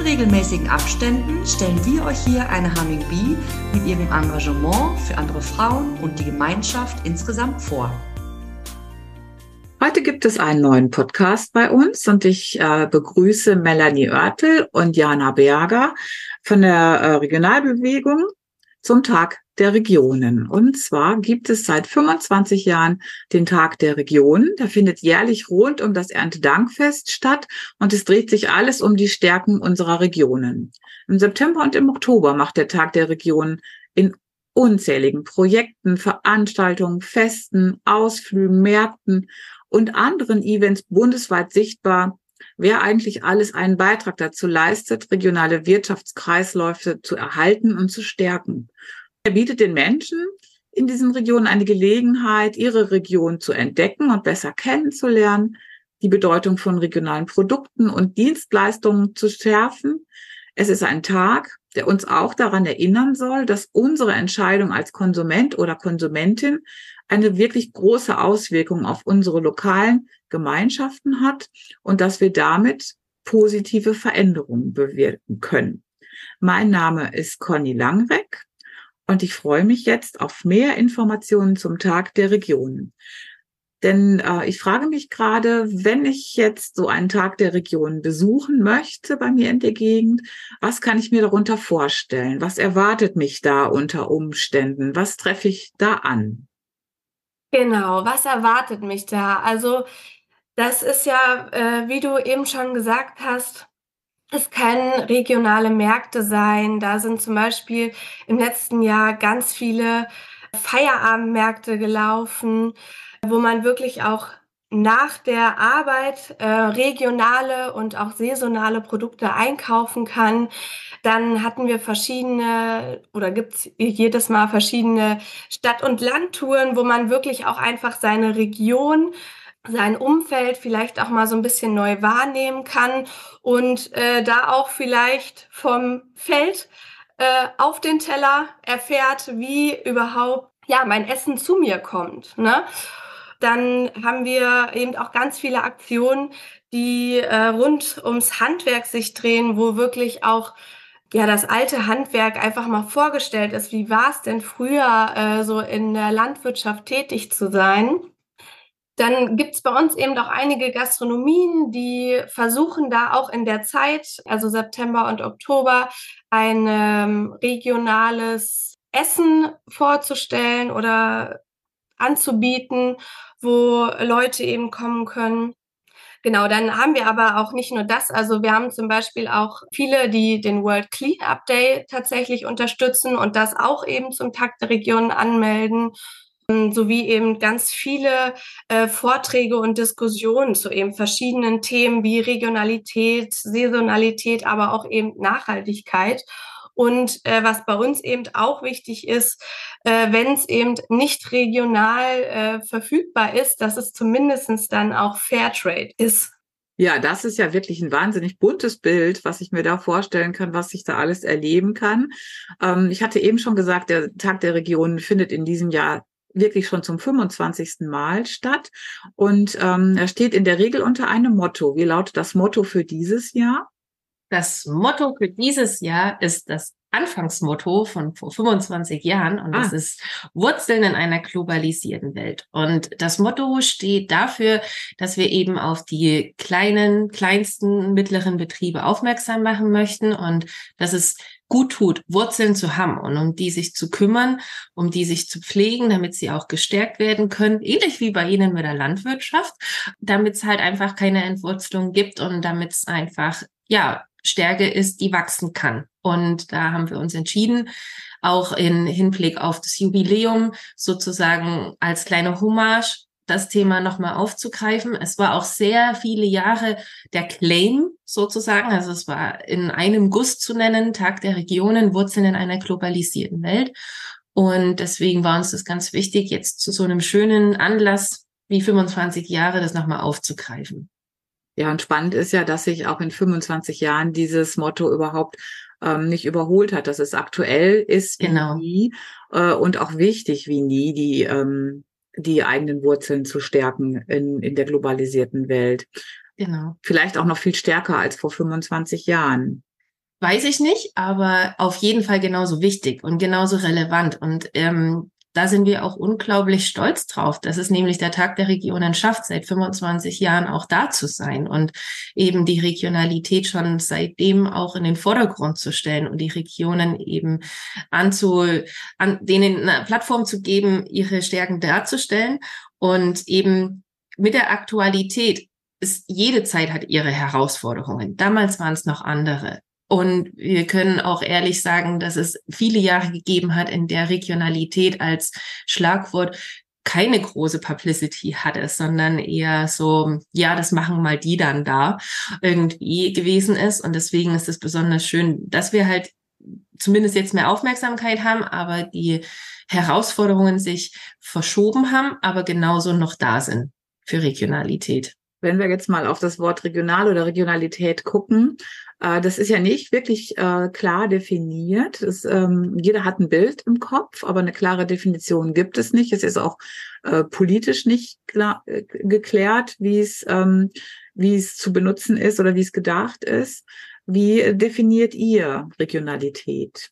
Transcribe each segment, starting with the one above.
In regelmäßigen Abständen stellen wir euch hier eine Humming Bee mit ihrem Engagement für andere Frauen und die Gemeinschaft insgesamt vor. Heute gibt es einen neuen Podcast bei uns und ich äh, begrüße Melanie Oertel und Jana Berger von der äh, Regionalbewegung zum Tag der Regionen. Und zwar gibt es seit 25 Jahren den Tag der Regionen. Der findet jährlich rund um das Erntedankfest statt und es dreht sich alles um die Stärken unserer Regionen. Im September und im Oktober macht der Tag der Regionen in unzähligen Projekten, Veranstaltungen, Festen, Ausflügen, Märkten und anderen Events bundesweit sichtbar, wer eigentlich alles einen Beitrag dazu leistet, regionale Wirtschaftskreisläufe zu erhalten und zu stärken. Er bietet den Menschen in diesen Regionen eine Gelegenheit, ihre Region zu entdecken und besser kennenzulernen, die Bedeutung von regionalen Produkten und Dienstleistungen zu schärfen. Es ist ein Tag, der uns auch daran erinnern soll, dass unsere Entscheidung als Konsument oder Konsumentin eine wirklich große Auswirkung auf unsere lokalen Gemeinschaften hat und dass wir damit positive Veränderungen bewirken können. Mein Name ist Conny Langreck und ich freue mich jetzt auf mehr Informationen zum Tag der Regionen. Denn äh, ich frage mich gerade, wenn ich jetzt so einen Tag der Regionen besuchen möchte bei mir in der Gegend, was kann ich mir darunter vorstellen? Was erwartet mich da unter Umständen? Was treffe ich da an? Genau, was erwartet mich da? Also das ist ja, äh, wie du eben schon gesagt hast, es können regionale Märkte sein. Da sind zum Beispiel im letzten Jahr ganz viele Feierabendmärkte gelaufen, wo man wirklich auch nach der Arbeit äh, regionale und auch saisonale Produkte einkaufen kann. Dann hatten wir verschiedene oder gibt's jedes Mal verschiedene Stadt- und Landtouren, wo man wirklich auch einfach seine Region sein Umfeld vielleicht auch mal so ein bisschen neu wahrnehmen kann und äh, da auch vielleicht vom Feld äh, auf den Teller erfährt, wie überhaupt ja mein Essen zu mir kommt. Ne? Dann haben wir eben auch ganz viele Aktionen, die äh, rund ums Handwerk sich drehen, wo wirklich auch ja das alte Handwerk einfach mal vorgestellt ist. Wie war es denn früher, äh, so in der Landwirtschaft tätig zu sein? Dann gibt es bei uns eben auch einige Gastronomien, die versuchen da auch in der Zeit, also September und Oktober, ein ähm, regionales Essen vorzustellen oder anzubieten, wo Leute eben kommen können. Genau, dann haben wir aber auch nicht nur das. Also wir haben zum Beispiel auch viele, die den World Cleanup Day tatsächlich unterstützen und das auch eben zum Takt der Region anmelden sowie eben ganz viele äh, Vorträge und Diskussionen zu eben verschiedenen Themen wie Regionalität, Saisonalität, aber auch eben Nachhaltigkeit. Und äh, was bei uns eben auch wichtig ist, äh, wenn es eben nicht regional äh, verfügbar ist, dass es zumindestens dann auch Fairtrade ist. Ja, das ist ja wirklich ein wahnsinnig buntes Bild, was ich mir da vorstellen kann, was ich da alles erleben kann. Ähm, ich hatte eben schon gesagt, der Tag der Regionen findet in diesem Jahr wirklich schon zum 25. Mal statt. Und ähm, er steht in der Regel unter einem Motto. Wie lautet das Motto für dieses Jahr? Das Motto für dieses Jahr ist das Anfangsmotto von vor 25 Jahren und ah. das ist Wurzeln in einer globalisierten Welt. Und das Motto steht dafür, dass wir eben auf die kleinen, kleinsten, mittleren Betriebe aufmerksam machen möchten und dass es gut tut, Wurzeln zu haben und um die sich zu kümmern, um die sich zu pflegen, damit sie auch gestärkt werden können, ähnlich wie bei Ihnen mit der Landwirtschaft, damit es halt einfach keine Entwurzelung gibt und damit es einfach, ja, Stärke ist, die wachsen kann. Und da haben wir uns entschieden, auch in Hinblick auf das Jubiläum sozusagen als kleine Hommage das Thema nochmal aufzugreifen. Es war auch sehr viele Jahre der Claim sozusagen. Also es war in einem Guss zu nennen, Tag der Regionen, Wurzeln in einer globalisierten Welt. Und deswegen war uns das ganz wichtig, jetzt zu so einem schönen Anlass wie 25 Jahre das nochmal aufzugreifen. Ja, und spannend ist ja, dass sich auch in 25 Jahren dieses Motto überhaupt ähm, nicht überholt hat, dass es aktuell ist wie genau. nie äh, und auch wichtig wie nie, die, ähm, die eigenen Wurzeln zu stärken in, in der globalisierten Welt. Genau. Vielleicht auch noch viel stärker als vor 25 Jahren. Weiß ich nicht, aber auf jeden Fall genauso wichtig und genauso relevant. Und ähm, da sind wir auch unglaublich stolz drauf. Das ist nämlich der Tag der Regionen schafft, seit 25 Jahren auch da zu sein und eben die Regionalität schon seitdem auch in den Vordergrund zu stellen und die Regionen eben anzu, an denen eine Plattform zu geben, ihre Stärken darzustellen und eben mit der Aktualität ist, jede Zeit hat ihre Herausforderungen. Damals waren es noch andere. Und wir können auch ehrlich sagen, dass es viele Jahre gegeben hat, in der Regionalität als Schlagwort keine große Publicity hatte, sondern eher so, ja, das machen mal die dann da irgendwie gewesen ist. Und deswegen ist es besonders schön, dass wir halt zumindest jetzt mehr Aufmerksamkeit haben, aber die Herausforderungen sich verschoben haben, aber genauso noch da sind für Regionalität. Wenn wir jetzt mal auf das Wort regional oder Regionalität gucken, das ist ja nicht wirklich äh, klar definiert. Das, ähm, jeder hat ein Bild im Kopf, aber eine klare Definition gibt es nicht. Es ist auch äh, politisch nicht klar, äh, geklärt, wie es, ähm, wie es zu benutzen ist oder wie es gedacht ist. Wie definiert ihr Regionalität?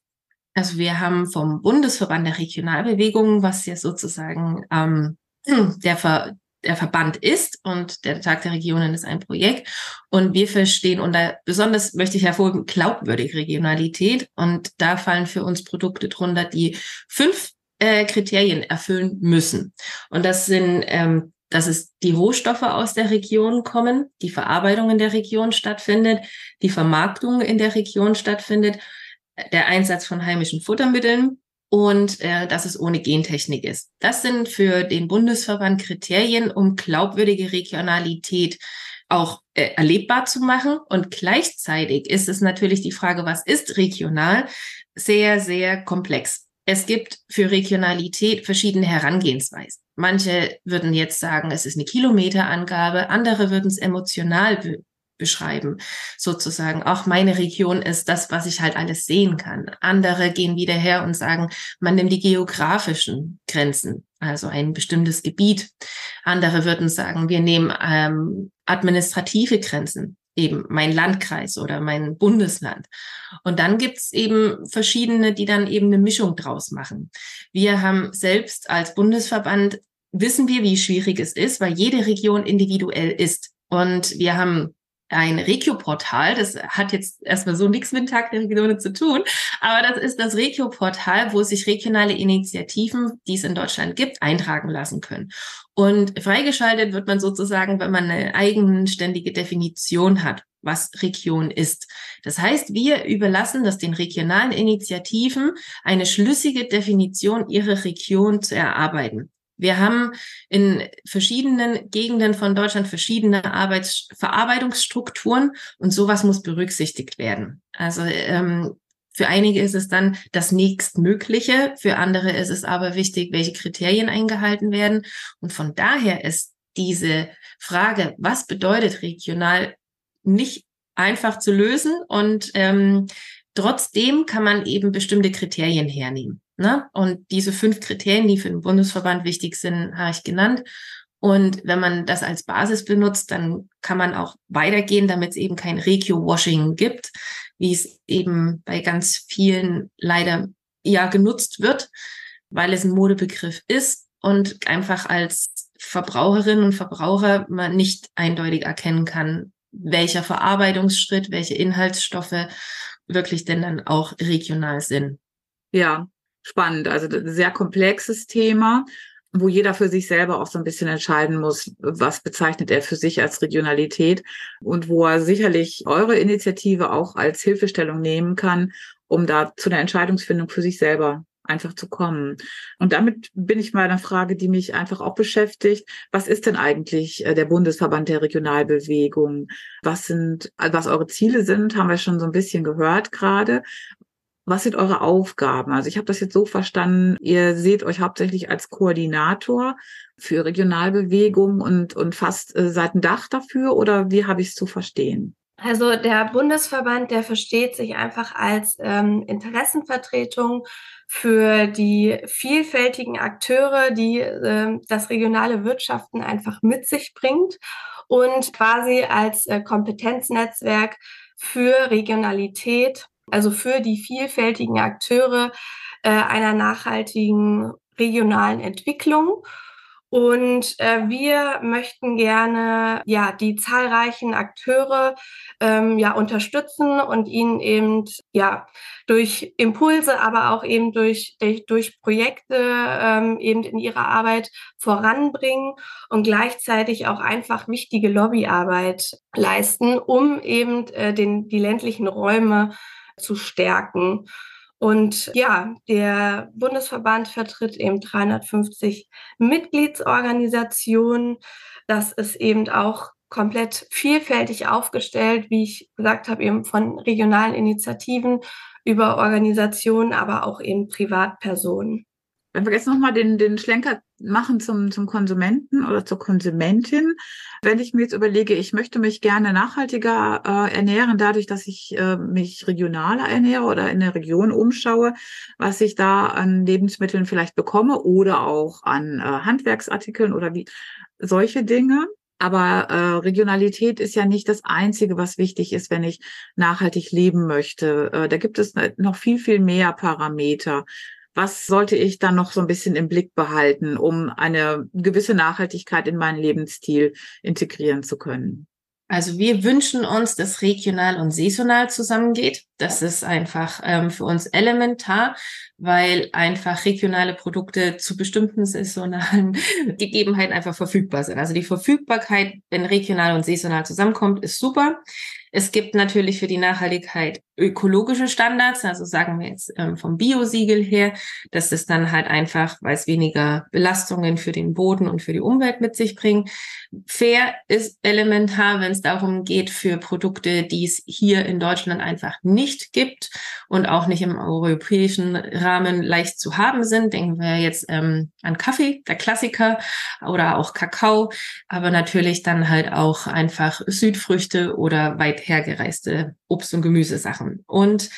Also wir haben vom Bundesverband der Regionalbewegungen, was ja sozusagen ähm, der, Ver der Verband ist und der Tag der Regionen ist ein Projekt. Und wir verstehen unter, besonders möchte ich hervorheben, glaubwürdige Regionalität. Und da fallen für uns Produkte drunter, die fünf äh, Kriterien erfüllen müssen. Und das sind, ähm, dass es die Rohstoffe aus der Region kommen, die Verarbeitung in der Region stattfindet, die Vermarktung in der Region stattfindet, der Einsatz von heimischen Futtermitteln, und äh, dass es ohne Gentechnik ist. Das sind für den Bundesverband Kriterien, um glaubwürdige Regionalität auch äh, erlebbar zu machen. Und gleichzeitig ist es natürlich die Frage, was ist regional, sehr, sehr komplex. Es gibt für Regionalität verschiedene Herangehensweisen. Manche würden jetzt sagen, es ist eine Kilometerangabe, andere würden es emotional beschreiben, sozusagen. Auch meine Region ist das, was ich halt alles sehen kann. Andere gehen wieder her und sagen, man nimmt die geografischen Grenzen, also ein bestimmtes Gebiet. Andere würden sagen, wir nehmen ähm, administrative Grenzen, eben mein Landkreis oder mein Bundesland. Und dann gibt's eben verschiedene, die dann eben eine Mischung draus machen. Wir haben selbst als Bundesverband wissen wir, wie schwierig es ist, weil jede Region individuell ist. Und wir haben ein Regio-Portal. Das hat jetzt erstmal so nichts mit Tag der Regionen zu tun, aber das ist das Regio-Portal, wo sich regionale Initiativen, die es in Deutschland gibt, eintragen lassen können. Und freigeschaltet wird man sozusagen, wenn man eine eigenständige Definition hat, was Region ist. Das heißt, wir überlassen das den regionalen Initiativen, eine schlüssige Definition ihrer Region zu erarbeiten. Wir haben in verschiedenen Gegenden von Deutschland verschiedene Arbeits Verarbeitungsstrukturen und sowas muss berücksichtigt werden. Also ähm, für einige ist es dann das nächstmögliche, für andere ist es aber wichtig, welche Kriterien eingehalten werden. Und von daher ist diese Frage, was bedeutet regional, nicht einfach zu lösen und ähm, trotzdem kann man eben bestimmte Kriterien hernehmen. Ne? Und diese fünf Kriterien, die für den Bundesverband wichtig sind, habe ich genannt. Und wenn man das als Basis benutzt, dann kann man auch weitergehen, damit es eben kein Regio-Washing gibt, wie es eben bei ganz vielen leider ja genutzt wird, weil es ein Modebegriff ist und einfach als Verbraucherin und Verbraucher man nicht eindeutig erkennen kann, welcher Verarbeitungsschritt, welche Inhaltsstoffe wirklich denn dann auch regional sind. Ja, spannend. Also sehr komplexes Thema, wo jeder für sich selber auch so ein bisschen entscheiden muss, was bezeichnet er für sich als Regionalität und wo er sicherlich eure Initiative auch als Hilfestellung nehmen kann, um da zu einer Entscheidungsfindung für sich selber einfach zu kommen. Und damit bin ich mal einer Frage, die mich einfach auch beschäftigt. Was ist denn eigentlich äh, der Bundesverband der Regionalbewegung? Was sind, was eure Ziele sind, haben wir schon so ein bisschen gehört gerade. Was sind eure Aufgaben? Also ich habe das jetzt so verstanden, ihr seht euch hauptsächlich als Koordinator für Regionalbewegung und, und fast äh, seid ein Dach dafür oder wie habe ich es zu verstehen? Also der Bundesverband, der versteht sich einfach als ähm, Interessenvertretung für die vielfältigen Akteure, die äh, das regionale Wirtschaften einfach mit sich bringt und quasi als äh, Kompetenznetzwerk für Regionalität, also für die vielfältigen Akteure äh, einer nachhaltigen regionalen Entwicklung. Und äh, wir möchten gerne ja die zahlreichen Akteure ähm, ja unterstützen und ihnen eben ja durch Impulse, aber auch eben durch durch, durch Projekte ähm, eben in ihrer Arbeit voranbringen und gleichzeitig auch einfach wichtige Lobbyarbeit leisten, um eben äh, den die ländlichen Räume zu stärken. Und ja, der Bundesverband vertritt eben 350 Mitgliedsorganisationen. Das ist eben auch komplett vielfältig aufgestellt, wie ich gesagt habe, eben von regionalen Initiativen über Organisationen, aber auch eben Privatpersonen. Wenn wir jetzt nochmal den, den Schlenker machen zum, zum Konsumenten oder zur Konsumentin, wenn ich mir jetzt überlege, ich möchte mich gerne nachhaltiger äh, ernähren, dadurch, dass ich äh, mich regionaler ernähre oder in der Region umschaue, was ich da an Lebensmitteln vielleicht bekomme oder auch an äh, Handwerksartikeln oder wie solche Dinge. Aber äh, Regionalität ist ja nicht das Einzige, was wichtig ist, wenn ich nachhaltig leben möchte. Äh, da gibt es noch viel, viel mehr Parameter. Was sollte ich dann noch so ein bisschen im Blick behalten, um eine gewisse Nachhaltigkeit in meinen Lebensstil integrieren zu können? Also wir wünschen uns, dass regional und saisonal zusammengeht. Das ist einfach ähm, für uns elementar, weil einfach regionale Produkte zu bestimmten saisonalen Gegebenheiten einfach verfügbar sind. Also die Verfügbarkeit, wenn regional und saisonal zusammenkommt, ist super. Es gibt natürlich für die Nachhaltigkeit ökologische Standards, also sagen wir jetzt ähm, vom Biosiegel her, dass es dann halt einfach, weil es weniger Belastungen für den Boden und für die Umwelt mit sich bringt. Fair ist elementar, wenn es darum geht, für Produkte, die es hier in Deutschland einfach nicht gibt und auch nicht im europäischen Rahmen leicht zu haben sind. Denken wir jetzt ähm, an Kaffee, der Klassiker, oder auch Kakao, aber natürlich dann halt auch einfach Südfrüchte oder weit hergereiste Obst- und Gemüsesachen. Und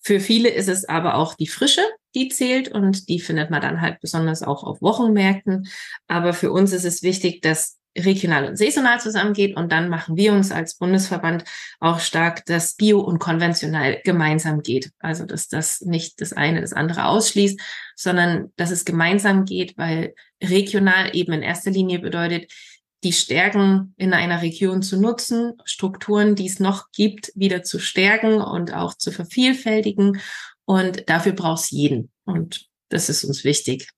für viele ist es aber auch die Frische, die zählt und die findet man dann halt besonders auch auf Wochenmärkten. Aber für uns ist es wichtig, dass regional und saisonal zusammengeht. Und dann machen wir uns als Bundesverband auch stark, dass Bio und konventionell gemeinsam geht. Also, dass das nicht das eine das andere ausschließt, sondern dass es gemeinsam geht, weil regional eben in erster Linie bedeutet, die Stärken in einer Region zu nutzen, Strukturen, die es noch gibt, wieder zu stärken und auch zu vervielfältigen. Und dafür braucht es jeden. Und das ist uns wichtig.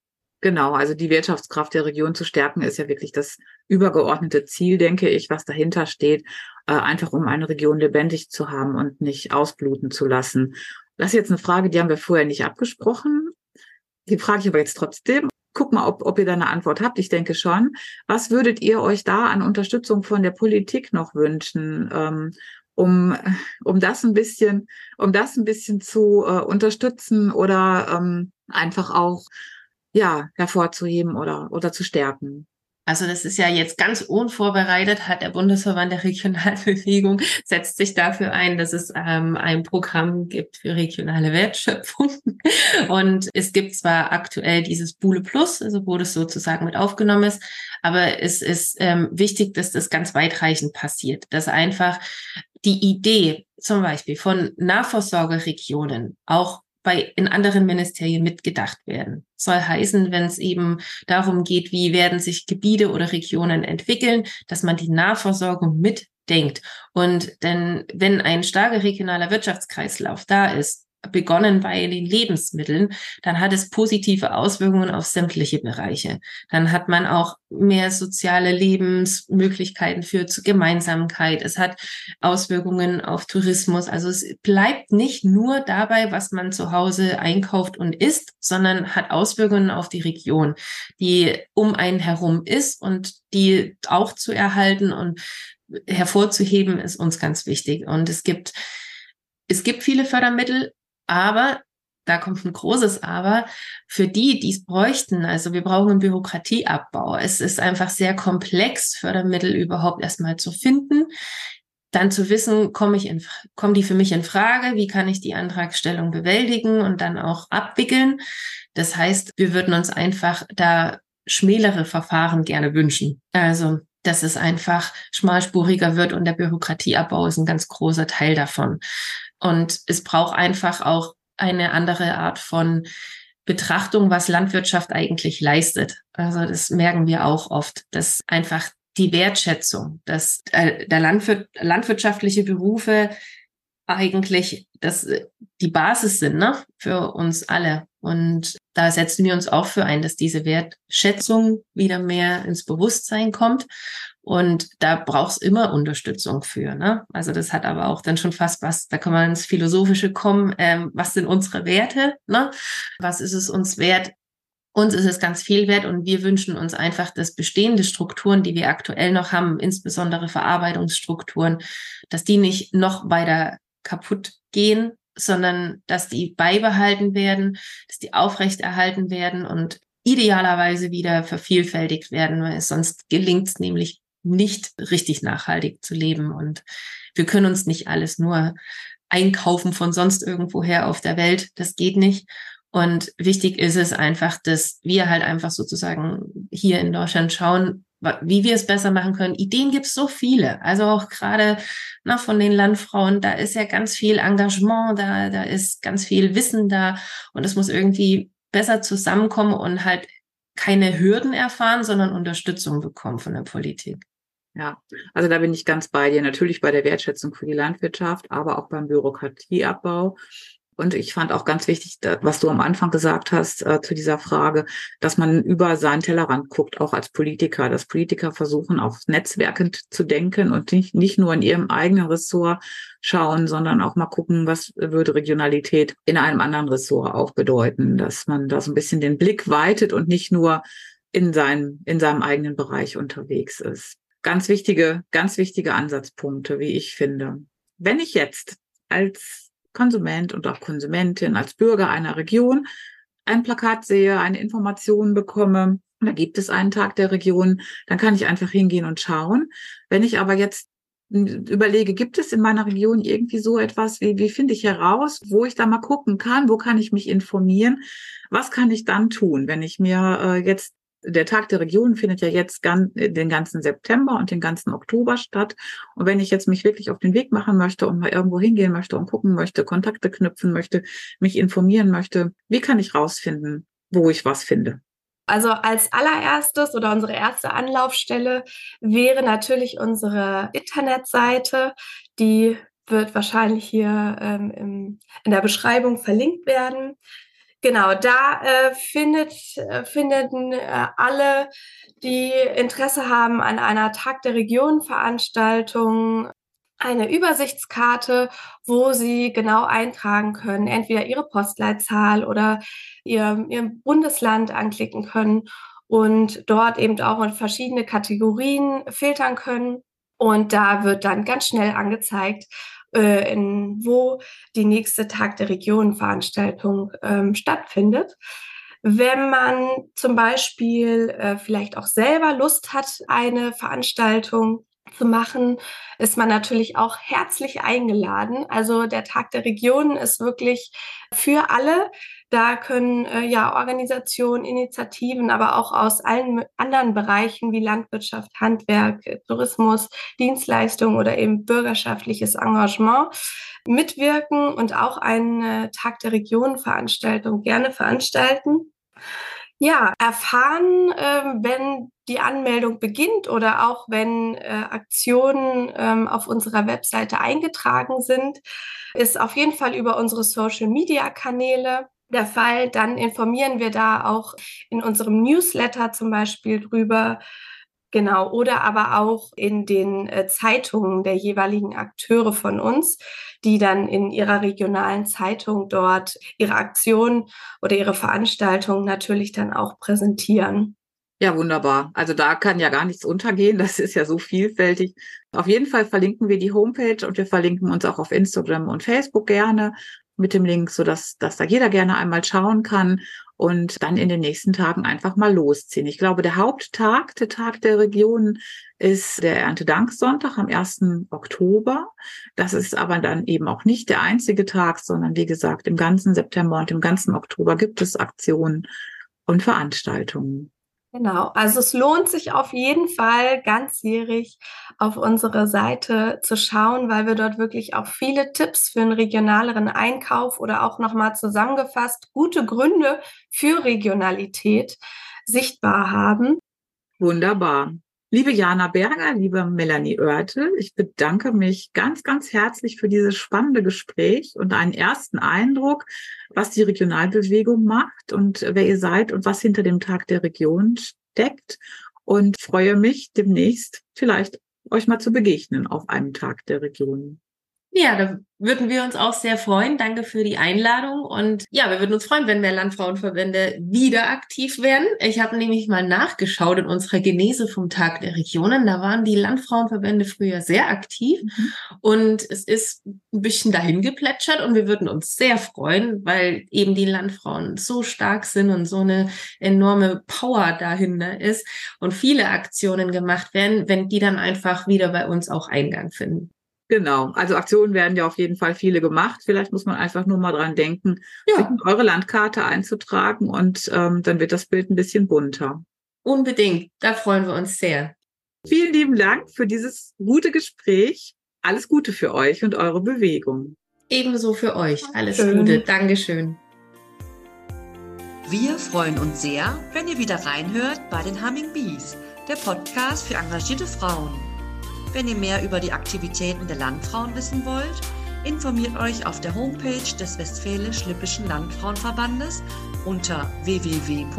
Genau, also die Wirtschaftskraft der Region zu stärken, ist ja wirklich das übergeordnete Ziel, denke ich, was dahinter steht, äh, einfach um eine Region lebendig zu haben und nicht ausbluten zu lassen. Das ist jetzt eine Frage, die haben wir vorher nicht abgesprochen. Die frage ich aber jetzt trotzdem. Guck mal, ob, ob ihr da eine Antwort habt. Ich denke schon. Was würdet ihr euch da an Unterstützung von der Politik noch wünschen, ähm, um, um das ein bisschen, um das ein bisschen zu äh, unterstützen oder ähm, einfach auch ja, hervorzuheben oder, oder zu stärken. Also das ist ja jetzt ganz unvorbereitet, hat der Bundesverband der Regionalbewegung, setzt sich dafür ein, dass es ähm, ein Programm gibt für regionale Wertschöpfung. Und es gibt zwar aktuell dieses Bule Plus, also wo das sozusagen mit aufgenommen ist, aber es ist ähm, wichtig, dass das ganz weitreichend passiert, dass einfach die Idee zum Beispiel von Nahversorgerregionen auch bei in anderen Ministerien mitgedacht werden. Soll heißen, wenn es eben darum geht, wie werden sich Gebiete oder Regionen entwickeln, dass man die Nahversorgung mitdenkt. Und denn wenn ein starker regionaler Wirtschaftskreislauf da ist, begonnen bei den Lebensmitteln, dann hat es positive Auswirkungen auf sämtliche Bereiche. Dann hat man auch mehr soziale Lebensmöglichkeiten für Gemeinsamkeit. Es hat Auswirkungen auf Tourismus. Also es bleibt nicht nur dabei, was man zu Hause einkauft und isst, sondern hat Auswirkungen auf die Region, die um einen herum ist und die auch zu erhalten und hervorzuheben ist uns ganz wichtig. Und es gibt es gibt viele Fördermittel, aber da kommt ein großes Aber, für die, die es bräuchten, also wir brauchen einen Bürokratieabbau. Es ist einfach sehr komplex, Fördermittel überhaupt erstmal zu finden. Dann zu wissen, komme ich in, kommen die für mich in Frage? Wie kann ich die Antragstellung bewältigen und dann auch abwickeln? Das heißt, wir würden uns einfach da schmälere Verfahren gerne wünschen. Also, dass es einfach schmalspuriger wird und der Bürokratieabbau ist ein ganz großer Teil davon. Und es braucht einfach auch eine andere Art von Betrachtung, was Landwirtschaft eigentlich leistet. Also das merken wir auch oft, dass einfach die Wertschätzung, dass äh, der Landwirt, landwirtschaftliche Berufe eigentlich das, die Basis sind ne, für uns alle. Und da setzen wir uns auch für ein, dass diese Wertschätzung wieder mehr ins Bewusstsein kommt. Und da braucht es immer Unterstützung für. Ne? Also das hat aber auch dann schon fast was, da kann man ins Philosophische kommen, ähm, was sind unsere Werte? Ne? Was ist es uns wert, uns ist es ganz viel wert und wir wünschen uns einfach, dass bestehende Strukturen, die wir aktuell noch haben, insbesondere Verarbeitungsstrukturen, dass die nicht noch weiter kaputt gehen, sondern dass die beibehalten werden, dass die aufrechterhalten werden und idealerweise wieder vervielfältigt werden, weil sonst gelingt es nämlich nicht richtig nachhaltig zu leben und wir können uns nicht alles nur einkaufen von sonst irgendwoher auf der Welt. Das geht nicht. Und wichtig ist es einfach, dass wir halt einfach sozusagen hier in Deutschland schauen, wie wir es besser machen können. Ideen gibt es so viele. Also auch gerade noch von den Landfrauen, da ist ja ganz viel Engagement da, da ist ganz viel Wissen da und es muss irgendwie besser zusammenkommen und halt keine Hürden erfahren, sondern Unterstützung bekommen von der Politik. Ja, also da bin ich ganz bei dir. Natürlich bei der Wertschätzung für die Landwirtschaft, aber auch beim Bürokratieabbau. Und ich fand auch ganz wichtig, was du am Anfang gesagt hast äh, zu dieser Frage, dass man über seinen Tellerrand guckt, auch als Politiker, dass Politiker versuchen, auch netzwerkend zu denken und nicht, nicht nur in ihrem eigenen Ressort schauen, sondern auch mal gucken, was würde Regionalität in einem anderen Ressort auch bedeuten, dass man da so ein bisschen den Blick weitet und nicht nur in seinem, in seinem eigenen Bereich unterwegs ist. Ganz wichtige, ganz wichtige Ansatzpunkte, wie ich finde. Wenn ich jetzt als Konsument und auch Konsumentin, als Bürger einer Region ein Plakat sehe, eine Information bekomme, da gibt es einen Tag der Region, dann kann ich einfach hingehen und schauen. Wenn ich aber jetzt überlege, gibt es in meiner Region irgendwie so etwas, wie, wie finde ich heraus, wo ich da mal gucken kann, wo kann ich mich informieren, was kann ich dann tun, wenn ich mir äh, jetzt der Tag der Region findet ja jetzt ganz, den ganzen September und den ganzen Oktober statt. Und wenn ich jetzt mich wirklich auf den Weg machen möchte und mal irgendwo hingehen möchte und gucken möchte, Kontakte knüpfen möchte, mich informieren möchte, wie kann ich rausfinden, wo ich was finde? Also als allererstes oder unsere erste Anlaufstelle wäre natürlich unsere Internetseite. Die wird wahrscheinlich hier ähm, im, in der Beschreibung verlinkt werden. Genau, da äh, findet, äh, finden äh, alle, die Interesse haben an einer Tag der Region Veranstaltung, eine Übersichtskarte, wo sie genau eintragen können, entweder ihre Postleitzahl oder ihr, ihr Bundesland anklicken können und dort eben auch in verschiedene Kategorien filtern können. Und da wird dann ganz schnell angezeigt, äh, in, wo die nächste Tag der Region Veranstaltung ähm, stattfindet. Wenn man zum Beispiel äh, vielleicht auch selber Lust hat, eine Veranstaltung zu machen, ist man natürlich auch herzlich eingeladen. Also der Tag der Regionen ist wirklich für alle. Da können äh, ja Organisationen, Initiativen, aber auch aus allen anderen Bereichen wie Landwirtschaft, Handwerk, Tourismus, Dienstleistung oder eben bürgerschaftliches Engagement mitwirken und auch eine Tag der Regionen Veranstaltung gerne veranstalten. Ja, erfahren, äh, wenn die Anmeldung beginnt oder auch wenn äh, Aktionen ähm, auf unserer Webseite eingetragen sind, ist auf jeden Fall über unsere Social-Media-Kanäle der Fall. Dann informieren wir da auch in unserem Newsletter zum Beispiel drüber. Genau, oder aber auch in den äh, Zeitungen der jeweiligen Akteure von uns, die dann in ihrer regionalen Zeitung dort ihre Aktion oder ihre Veranstaltung natürlich dann auch präsentieren. Ja, wunderbar. Also da kann ja gar nichts untergehen. Das ist ja so vielfältig. Auf jeden Fall verlinken wir die Homepage und wir verlinken uns auch auf Instagram und Facebook gerne. mit dem Link, so dass, dass da jeder gerne einmal schauen kann und dann in den nächsten Tagen einfach mal losziehen. Ich glaube, der Haupttag, der Tag der Regionen, ist der Erntedanksonntag am 1. Oktober. Das ist aber dann eben auch nicht der einzige Tag, sondern wie gesagt, im ganzen September und im ganzen Oktober gibt es Aktionen und Veranstaltungen. Genau, also es lohnt sich auf jeden Fall ganzjährig auf unsere Seite zu schauen, weil wir dort wirklich auch viele Tipps für einen regionaleren Einkauf oder auch nochmal zusammengefasst gute Gründe für Regionalität sichtbar haben. Wunderbar. Liebe Jana Berger, liebe Melanie Oertel, ich bedanke mich ganz, ganz herzlich für dieses spannende Gespräch und einen ersten Eindruck, was die Regionalbewegung macht und wer ihr seid und was hinter dem Tag der Region steckt. Und freue mich demnächst vielleicht euch mal zu begegnen auf einem Tag der Region. Ja, da würden wir uns auch sehr freuen. Danke für die Einladung. Und ja, wir würden uns freuen, wenn mehr Landfrauenverbände wieder aktiv werden. Ich habe nämlich mal nachgeschaut in unserer Genese vom Tag der Regionen. Da waren die Landfrauenverbände früher sehr aktiv. Mhm. Und es ist ein bisschen dahin geplätschert. Und wir würden uns sehr freuen, weil eben die Landfrauen so stark sind und so eine enorme Power dahinter ist und viele Aktionen gemacht werden, wenn die dann einfach wieder bei uns auch Eingang finden. Genau, also Aktionen werden ja auf jeden Fall viele gemacht. Vielleicht muss man einfach nur mal dran denken, ja. eure Landkarte einzutragen und ähm, dann wird das Bild ein bisschen bunter. Unbedingt, da freuen wir uns sehr. Vielen lieben Dank für dieses gute Gespräch. Alles Gute für euch und eure Bewegung. Ebenso für euch. Alles Schön. Gute. Dankeschön. Wir freuen uns sehr, wenn ihr wieder reinhört bei den Humming Bees, der Podcast für engagierte Frauen. Wenn ihr mehr über die Aktivitäten der Landfrauen wissen wollt, informiert euch auf der Homepage des Westfälisch-Lippischen Landfrauenverbandes unter www.wllv.de.